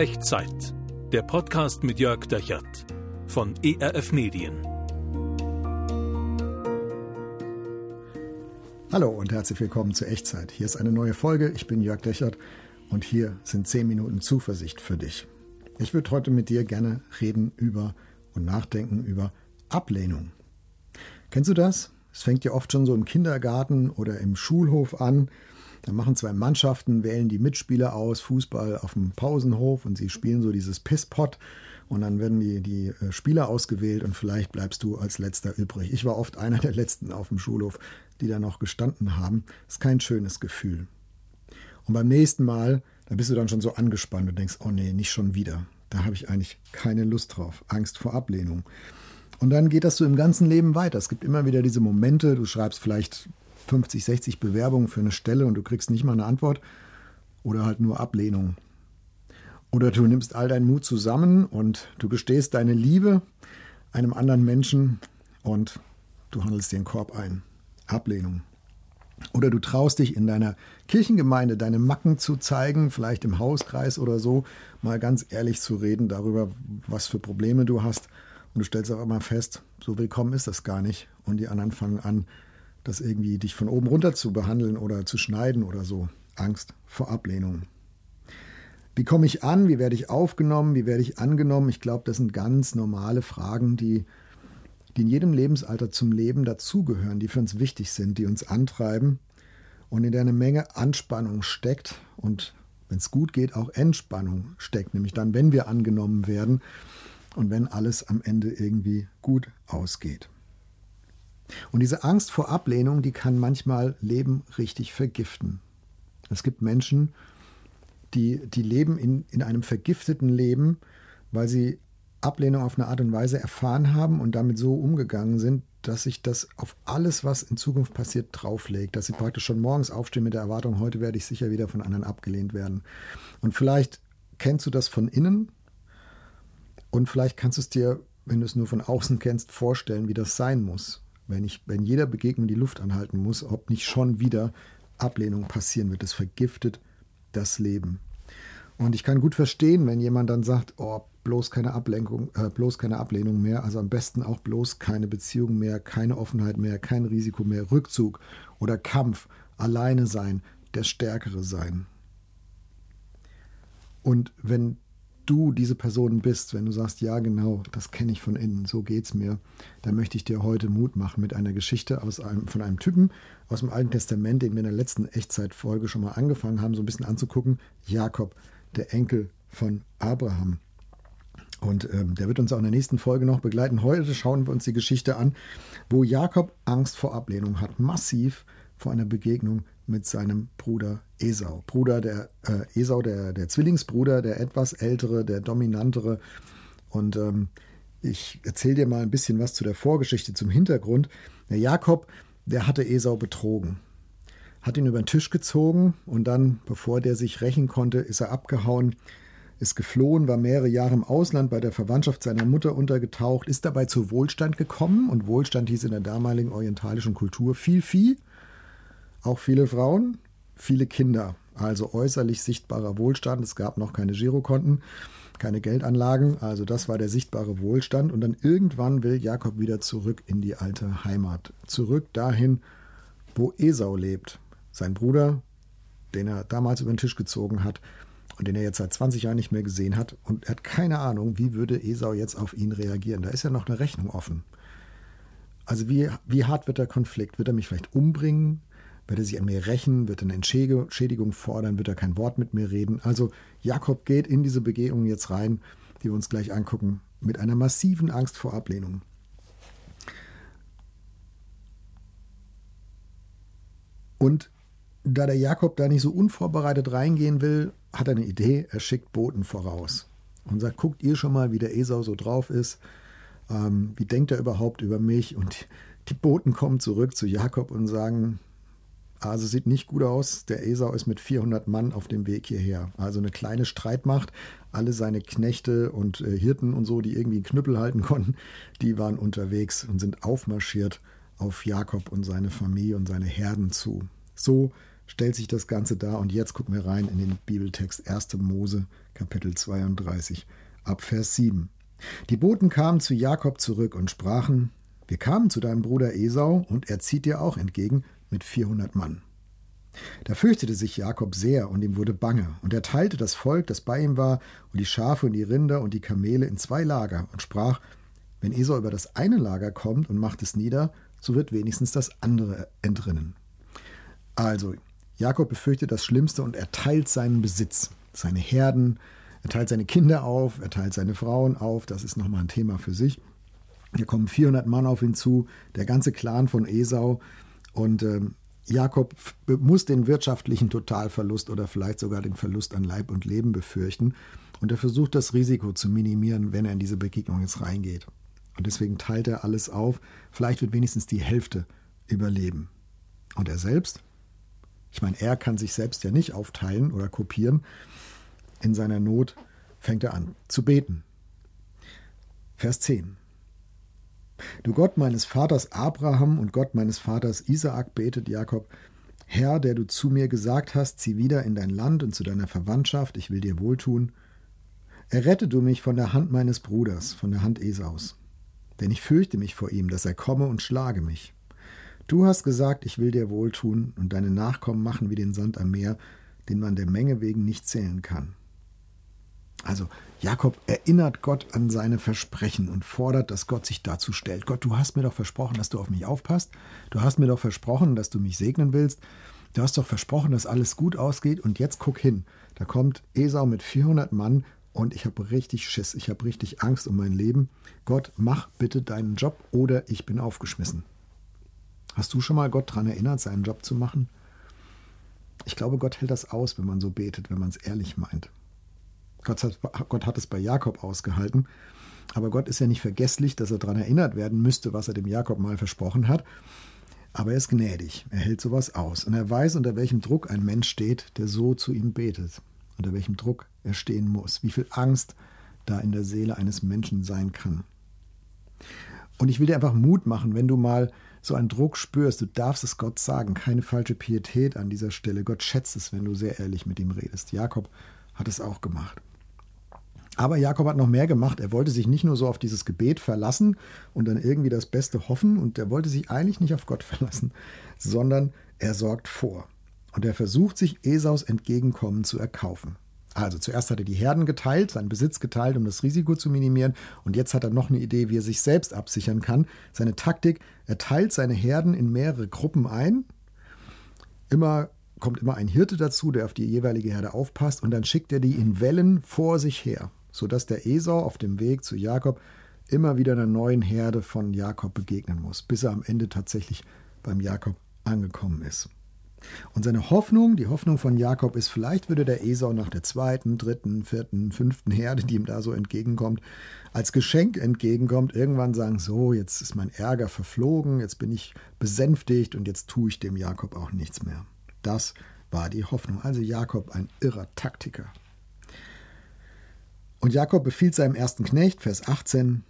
Echtzeit. Der Podcast mit Jörg Dechert von ERF Medien. Hallo und herzlich willkommen zu Echtzeit. Hier ist eine neue Folge. Ich bin Jörg Dechert und hier sind 10 Minuten Zuversicht für dich. Ich würde heute mit dir gerne reden über und nachdenken über Ablehnung. Kennst du das? Es fängt ja oft schon so im Kindergarten oder im Schulhof an. Da machen zwei Mannschaften, wählen die Mitspieler aus, Fußball auf dem Pausenhof und sie spielen so dieses Pisspot und dann werden die, die äh, Spieler ausgewählt und vielleicht bleibst du als letzter übrig. Ich war oft einer der letzten auf dem Schulhof, die da noch gestanden haben. Das ist kein schönes Gefühl. Und beim nächsten Mal, da bist du dann schon so angespannt und denkst, oh nee, nicht schon wieder. Da habe ich eigentlich keine Lust drauf. Angst vor Ablehnung. Und dann geht das so im ganzen Leben weiter. Es gibt immer wieder diese Momente, du schreibst vielleicht 50, 60 Bewerbungen für eine Stelle und du kriegst nicht mal eine Antwort oder halt nur Ablehnung. Oder du nimmst all deinen Mut zusammen und du gestehst deine Liebe einem anderen Menschen und du handelst den Korb ein. Ablehnung. Oder du traust dich in deiner Kirchengemeinde deine Macken zu zeigen, vielleicht im Hauskreis oder so, mal ganz ehrlich zu reden darüber, was für Probleme du hast und du stellst auch immer fest, so willkommen ist das gar nicht. Und die anderen fangen an, das irgendwie dich von oben runter zu behandeln oder zu schneiden oder so. Angst vor Ablehnung. Wie komme ich an? Wie werde ich aufgenommen? Wie werde ich angenommen? Ich glaube, das sind ganz normale Fragen, die, die in jedem Lebensalter zum Leben dazugehören, die für uns wichtig sind, die uns antreiben und in der eine Menge Anspannung steckt und wenn es gut geht, auch Entspannung steckt, nämlich dann, wenn wir angenommen werden und wenn alles am Ende irgendwie gut ausgeht. Und diese Angst vor Ablehnung, die kann manchmal Leben richtig vergiften. Es gibt Menschen, die, die leben in, in einem vergifteten Leben, weil sie Ablehnung auf eine Art und Weise erfahren haben und damit so umgegangen sind, dass sich das auf alles, was in Zukunft passiert, drauflegt. Dass sie praktisch schon morgens aufstehen mit der Erwartung, heute werde ich sicher wieder von anderen abgelehnt werden. Und vielleicht kennst du das von innen und vielleicht kannst du es dir, wenn du es nur von außen kennst, vorstellen, wie das sein muss. Wenn, ich, wenn jeder Begegnung die Luft anhalten muss, ob nicht schon wieder Ablehnung passieren wird. Es vergiftet das Leben. Und ich kann gut verstehen, wenn jemand dann sagt, oh, bloß keine Ablenkung, äh, bloß keine Ablehnung mehr, also am besten auch bloß keine Beziehung mehr, keine Offenheit mehr, kein Risiko mehr, Rückzug oder Kampf, alleine sein, der Stärkere sein. Und wenn du diese Person bist, wenn du sagst, ja genau, das kenne ich von innen, so geht's mir, dann möchte ich dir heute Mut machen mit einer Geschichte aus einem, von einem Typen aus dem Alten Testament, den wir in der letzten Echtzeitfolge schon mal angefangen haben, so ein bisschen anzugucken. Jakob, der Enkel von Abraham. Und ähm, der wird uns auch in der nächsten Folge noch begleiten. Heute schauen wir uns die Geschichte an, wo Jakob Angst vor Ablehnung hat, massiv vor einer Begegnung mit seinem Bruder Esau. Bruder der äh, Esau, der, der Zwillingsbruder, der etwas ältere, der dominantere. Und ähm, ich erzähle dir mal ein bisschen was zu der Vorgeschichte, zum Hintergrund. Der Jakob, der hatte Esau betrogen, hat ihn über den Tisch gezogen und dann, bevor der sich rächen konnte, ist er abgehauen, ist geflohen, war mehrere Jahre im Ausland bei der Verwandtschaft seiner Mutter untergetaucht, ist dabei zu Wohlstand gekommen und Wohlstand hieß in der damaligen orientalischen Kultur viel Vieh, auch viele Frauen, viele Kinder, also äußerlich sichtbarer Wohlstand. Es gab noch keine Girokonten, keine Geldanlagen, also das war der sichtbare Wohlstand. Und dann irgendwann will Jakob wieder zurück in die alte Heimat, zurück dahin, wo Esau lebt. Sein Bruder, den er damals über den Tisch gezogen hat und den er jetzt seit 20 Jahren nicht mehr gesehen hat. Und er hat keine Ahnung, wie würde Esau jetzt auf ihn reagieren. Da ist ja noch eine Rechnung offen. Also wie, wie hart wird der Konflikt? Wird er mich vielleicht umbringen? Wird er sich an mir rächen? Wird er eine Entschädigung fordern? Wird er kein Wort mit mir reden? Also Jakob geht in diese Begegnung jetzt rein, die wir uns gleich angucken, mit einer massiven Angst vor Ablehnung. Und da der Jakob da nicht so unvorbereitet reingehen will, hat er eine Idee. Er schickt Boten voraus und sagt: Guckt ihr schon mal, wie der Esau so drauf ist? Ähm, wie denkt er überhaupt über mich? Und die Boten kommen zurück zu Jakob und sagen: also sieht nicht gut aus. Der Esau ist mit 400 Mann auf dem Weg hierher. Also eine kleine Streitmacht. Alle seine Knechte und äh, Hirten und so, die irgendwie einen Knüppel halten konnten, die waren unterwegs und sind aufmarschiert auf Jakob und seine Familie und seine Herden zu. So stellt sich das Ganze dar. Und jetzt gucken wir rein in den Bibeltext 1. Mose, Kapitel 32, ab Vers 7. Die Boten kamen zu Jakob zurück und sprachen: Wir kamen zu deinem Bruder Esau, und er zieht dir auch entgegen mit 400 Mann. Da fürchtete sich Jakob sehr, und ihm wurde bange, und er teilte das Volk, das bei ihm war, und die Schafe und die Rinder und die Kamele in zwei Lager, und sprach: Wenn Esau über das eine Lager kommt und macht es nieder, so wird wenigstens das andere entrinnen. Also, Jakob befürchtet das Schlimmste und er teilt seinen Besitz, seine Herden, er teilt seine Kinder auf, er teilt seine Frauen auf, das ist nochmal ein Thema für sich. Hier kommen 400 Mann auf ihn zu, der ganze Clan von Esau und äh, Jakob muss den wirtschaftlichen Totalverlust oder vielleicht sogar den Verlust an Leib und Leben befürchten und er versucht das Risiko zu minimieren, wenn er in diese Begegnung jetzt reingeht. Und deswegen teilt er alles auf, vielleicht wird wenigstens die Hälfte überleben. Und er selbst? Ich meine, er kann sich selbst ja nicht aufteilen oder kopieren. In seiner Not fängt er an zu beten. Vers 10. Du Gott meines Vaters Abraham und Gott meines Vaters Isaak, betet Jakob, Herr, der du zu mir gesagt hast, zieh wieder in dein Land und zu deiner Verwandtschaft, ich will dir wohltun. Errette du mich von der Hand meines Bruders, von der Hand Esaus. Denn ich fürchte mich vor ihm, dass er komme und schlage mich. Du hast gesagt, ich will dir wohltun und deine Nachkommen machen wie den Sand am Meer, den man der Menge wegen nicht zählen kann. Also Jakob erinnert Gott an seine Versprechen und fordert, dass Gott sich dazu stellt. Gott, du hast mir doch versprochen, dass du auf mich aufpasst. Du hast mir doch versprochen, dass du mich segnen willst. Du hast doch versprochen, dass alles gut ausgeht. Und jetzt guck hin. Da kommt Esau mit 400 Mann und ich habe richtig Schiss. Ich habe richtig Angst um mein Leben. Gott, mach bitte deinen Job oder ich bin aufgeschmissen. Hast du schon mal Gott daran erinnert, seinen Job zu machen? Ich glaube, Gott hält das aus, wenn man so betet, wenn man es ehrlich meint. Gott hat, Gott hat es bei Jakob ausgehalten, aber Gott ist ja nicht vergesslich, dass er daran erinnert werden müsste, was er dem Jakob mal versprochen hat. Aber er ist gnädig, er hält sowas aus und er weiß, unter welchem Druck ein Mensch steht, der so zu ihm betet, unter welchem Druck er stehen muss, wie viel Angst da in der Seele eines Menschen sein kann. Und ich will dir einfach Mut machen, wenn du mal so einen Druck spürst, du darfst es Gott sagen, keine falsche Pietät an dieser Stelle. Gott schätzt es, wenn du sehr ehrlich mit ihm redest. Jakob hat es auch gemacht. Aber Jakob hat noch mehr gemacht. Er wollte sich nicht nur so auf dieses Gebet verlassen und dann irgendwie das Beste hoffen und er wollte sich eigentlich nicht auf Gott verlassen, sondern er sorgt vor. Und er versucht sich Esaus Entgegenkommen zu erkaufen. Also zuerst hat er die Herden geteilt, seinen Besitz geteilt, um das Risiko zu minimieren. Und jetzt hat er noch eine Idee, wie er sich selbst absichern kann. Seine Taktik, er teilt seine Herden in mehrere Gruppen ein. Immer kommt immer ein Hirte dazu, der auf die jeweilige Herde aufpasst. Und dann schickt er die in Wellen vor sich her, sodass der Esau auf dem Weg zu Jakob immer wieder einer neuen Herde von Jakob begegnen muss, bis er am Ende tatsächlich beim Jakob angekommen ist. Und seine Hoffnung, die Hoffnung von Jakob ist, vielleicht würde der Esau nach der zweiten, dritten, vierten, fünften Herde, die ihm da so entgegenkommt, als Geschenk entgegenkommt, irgendwann sagen, so, jetzt ist mein Ärger verflogen, jetzt bin ich besänftigt und jetzt tue ich dem Jakob auch nichts mehr. Das war die Hoffnung. Also Jakob, ein irrer Taktiker. Und Jakob befiehlt seinem ersten Knecht, Vers 18,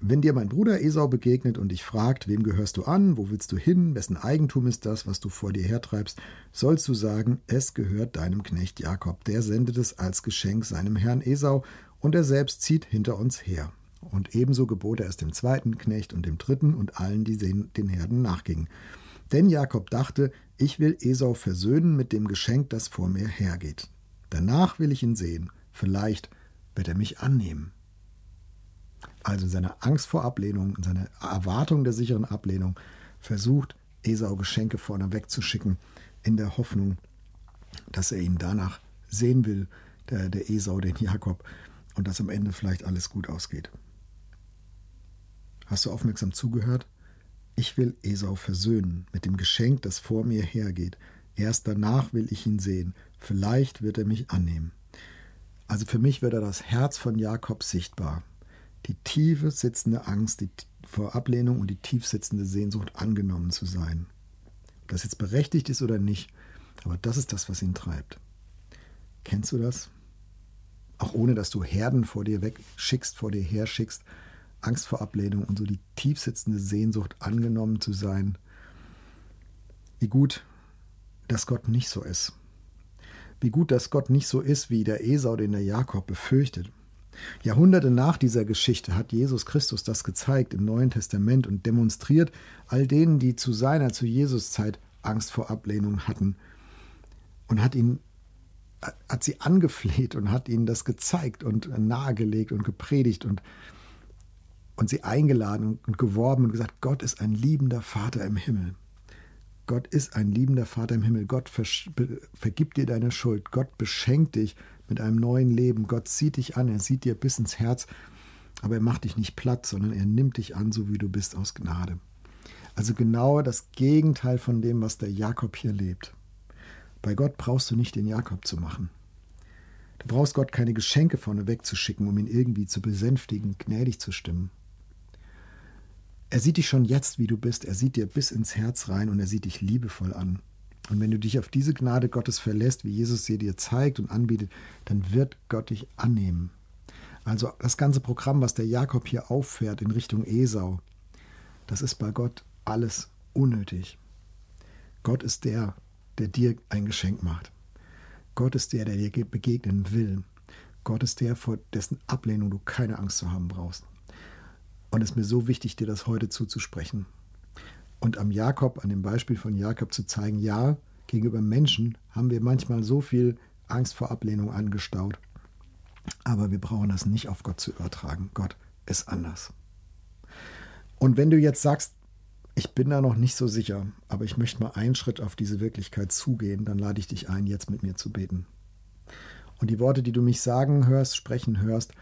wenn dir mein Bruder Esau begegnet und dich fragt, wem gehörst du an, wo willst du hin, wessen Eigentum ist das, was du vor dir hertreibst, sollst du sagen, es gehört deinem Knecht Jakob, der sendet es als Geschenk seinem Herrn Esau, und er selbst zieht hinter uns her. Und ebenso gebot er es dem zweiten Knecht und dem dritten und allen, die den Herden nachgingen. Denn Jakob dachte, ich will Esau versöhnen mit dem Geschenk, das vor mir hergeht. Danach will ich ihn sehen, vielleicht wird er mich annehmen. Also in seiner Angst vor Ablehnung, in seiner Erwartung der sicheren Ablehnung, versucht Esau Geschenke vorne wegzuschicken, in der Hoffnung, dass er ihn danach sehen will, der, der Esau, den Jakob, und dass am Ende vielleicht alles gut ausgeht. Hast du aufmerksam zugehört? Ich will Esau versöhnen mit dem Geschenk, das vor mir hergeht. Erst danach will ich ihn sehen. Vielleicht wird er mich annehmen. Also für mich wird er das Herz von Jakob sichtbar die tiefe sitzende Angst vor Ablehnung und die tief sitzende Sehnsucht, angenommen zu sein. Ob das jetzt berechtigt ist oder nicht, aber das ist das, was ihn treibt. Kennst du das? Auch ohne, dass du Herden vor dir wegschickst, vor dir herschickst, Angst vor Ablehnung und so die tief sitzende Sehnsucht, angenommen zu sein. Wie gut dass Gott nicht so ist. Wie gut, dass Gott nicht so ist, wie der Esau, den der Jakob befürchtet. Jahrhunderte nach dieser Geschichte hat Jesus Christus das gezeigt im Neuen Testament und demonstriert all denen, die zu seiner, zu Jesus Zeit Angst vor Ablehnung hatten und hat ihn hat sie angefleht und hat ihnen das gezeigt und nahegelegt und gepredigt und, und sie eingeladen und geworben und gesagt, Gott ist ein liebender Vater im Himmel. Gott ist ein liebender Vater im Himmel. Gott vergibt dir deine Schuld. Gott beschenkt dich mit einem neuen Leben. Gott zieht dich an, er sieht dir bis ins Herz, aber er macht dich nicht platt, sondern er nimmt dich an, so wie du bist, aus Gnade. Also genau das Gegenteil von dem, was der Jakob hier lebt. Bei Gott brauchst du nicht den Jakob zu machen. Du brauchst Gott keine Geschenke vorne wegzuschicken, um ihn irgendwie zu besänftigen, gnädig zu stimmen. Er sieht dich schon jetzt, wie du bist. Er sieht dir bis ins Herz rein und er sieht dich liebevoll an. Und wenn du dich auf diese Gnade Gottes verlässt, wie Jesus sie dir zeigt und anbietet, dann wird Gott dich annehmen. Also das ganze Programm, was der Jakob hier auffährt in Richtung Esau, das ist bei Gott alles unnötig. Gott ist der, der dir ein Geschenk macht. Gott ist der, der dir begegnen will. Gott ist der, vor dessen Ablehnung du keine Angst zu haben brauchst. Und es ist mir so wichtig, dir das heute zuzusprechen. Und am Jakob, an dem Beispiel von Jakob zu zeigen, ja, gegenüber Menschen haben wir manchmal so viel Angst vor Ablehnung angestaut. Aber wir brauchen das nicht auf Gott zu übertragen. Gott ist anders. Und wenn du jetzt sagst, ich bin da noch nicht so sicher, aber ich möchte mal einen Schritt auf diese Wirklichkeit zugehen, dann lade ich dich ein, jetzt mit mir zu beten. Und die Worte, die du mich sagen hörst, sprechen hörst,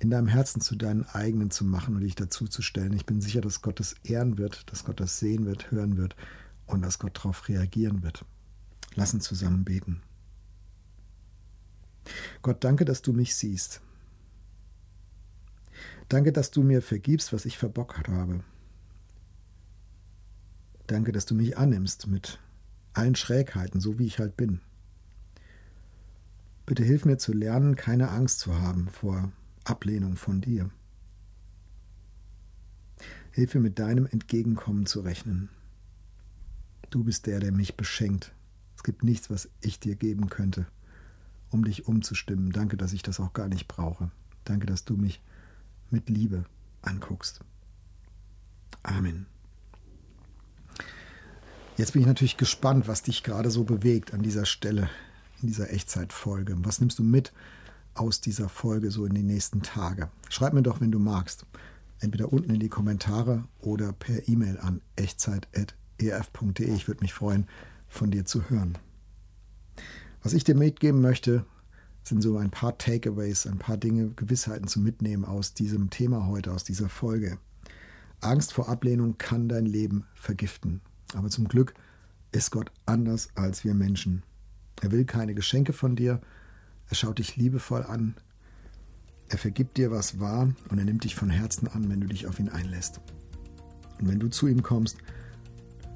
in deinem Herzen zu deinen eigenen zu machen und dich dazu zu stellen. Ich bin sicher, dass Gott das ehren wird, dass Gott das sehen wird, hören wird und dass Gott darauf reagieren wird. Lass uns zusammen beten. Gott, danke, dass du mich siehst. Danke, dass du mir vergibst, was ich verbockt habe. Danke, dass du mich annimmst mit allen Schrägheiten, so wie ich halt bin. Bitte hilf mir zu lernen, keine Angst zu haben vor Ablehnung von dir. Hilf mir mit deinem Entgegenkommen zu rechnen. Du bist der, der mich beschenkt. Es gibt nichts, was ich dir geben könnte, um dich umzustimmen. Danke, dass ich das auch gar nicht brauche. Danke, dass du mich mit Liebe anguckst. Amen. Jetzt bin ich natürlich gespannt, was dich gerade so bewegt an dieser Stelle, in dieser Echtzeitfolge. Was nimmst du mit aus dieser Folge so in die nächsten Tage? Schreib mir doch, wenn du magst. Entweder unten in die Kommentare oder per E-Mail an echtzeit.erf.de. Ich würde mich freuen, von dir zu hören. Was ich dir mitgeben möchte, sind so ein paar Takeaways, ein paar Dinge, Gewissheiten zu mitnehmen aus diesem Thema heute, aus dieser Folge. Angst vor Ablehnung kann dein Leben vergiften. Aber zum Glück ist Gott anders als wir Menschen. Er will keine Geschenke von dir, er schaut dich liebevoll an, er vergibt dir, was war, und er nimmt dich von Herzen an, wenn du dich auf ihn einlässt. Und wenn du zu ihm kommst,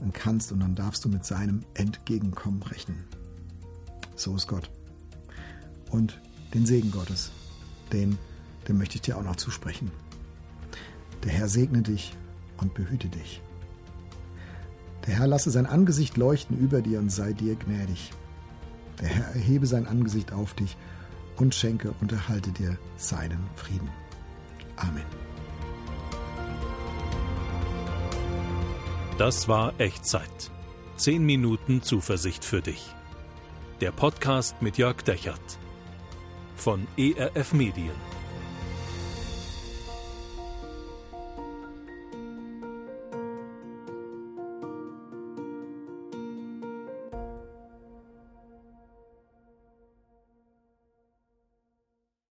dann kannst und dann darfst du mit seinem Entgegenkommen rechnen. So ist Gott. Und den Segen Gottes, den, den möchte ich dir auch noch zusprechen. Der Herr segne dich und behüte dich. Der Herr lasse sein Angesicht leuchten über dir und sei dir gnädig. Der Herr erhebe sein Angesicht auf dich und schenke und erhalte dir seinen Frieden. Amen. Das war Echtzeit. Zehn Minuten Zuversicht für dich. Der Podcast mit Jörg Dechert von ERF Medien.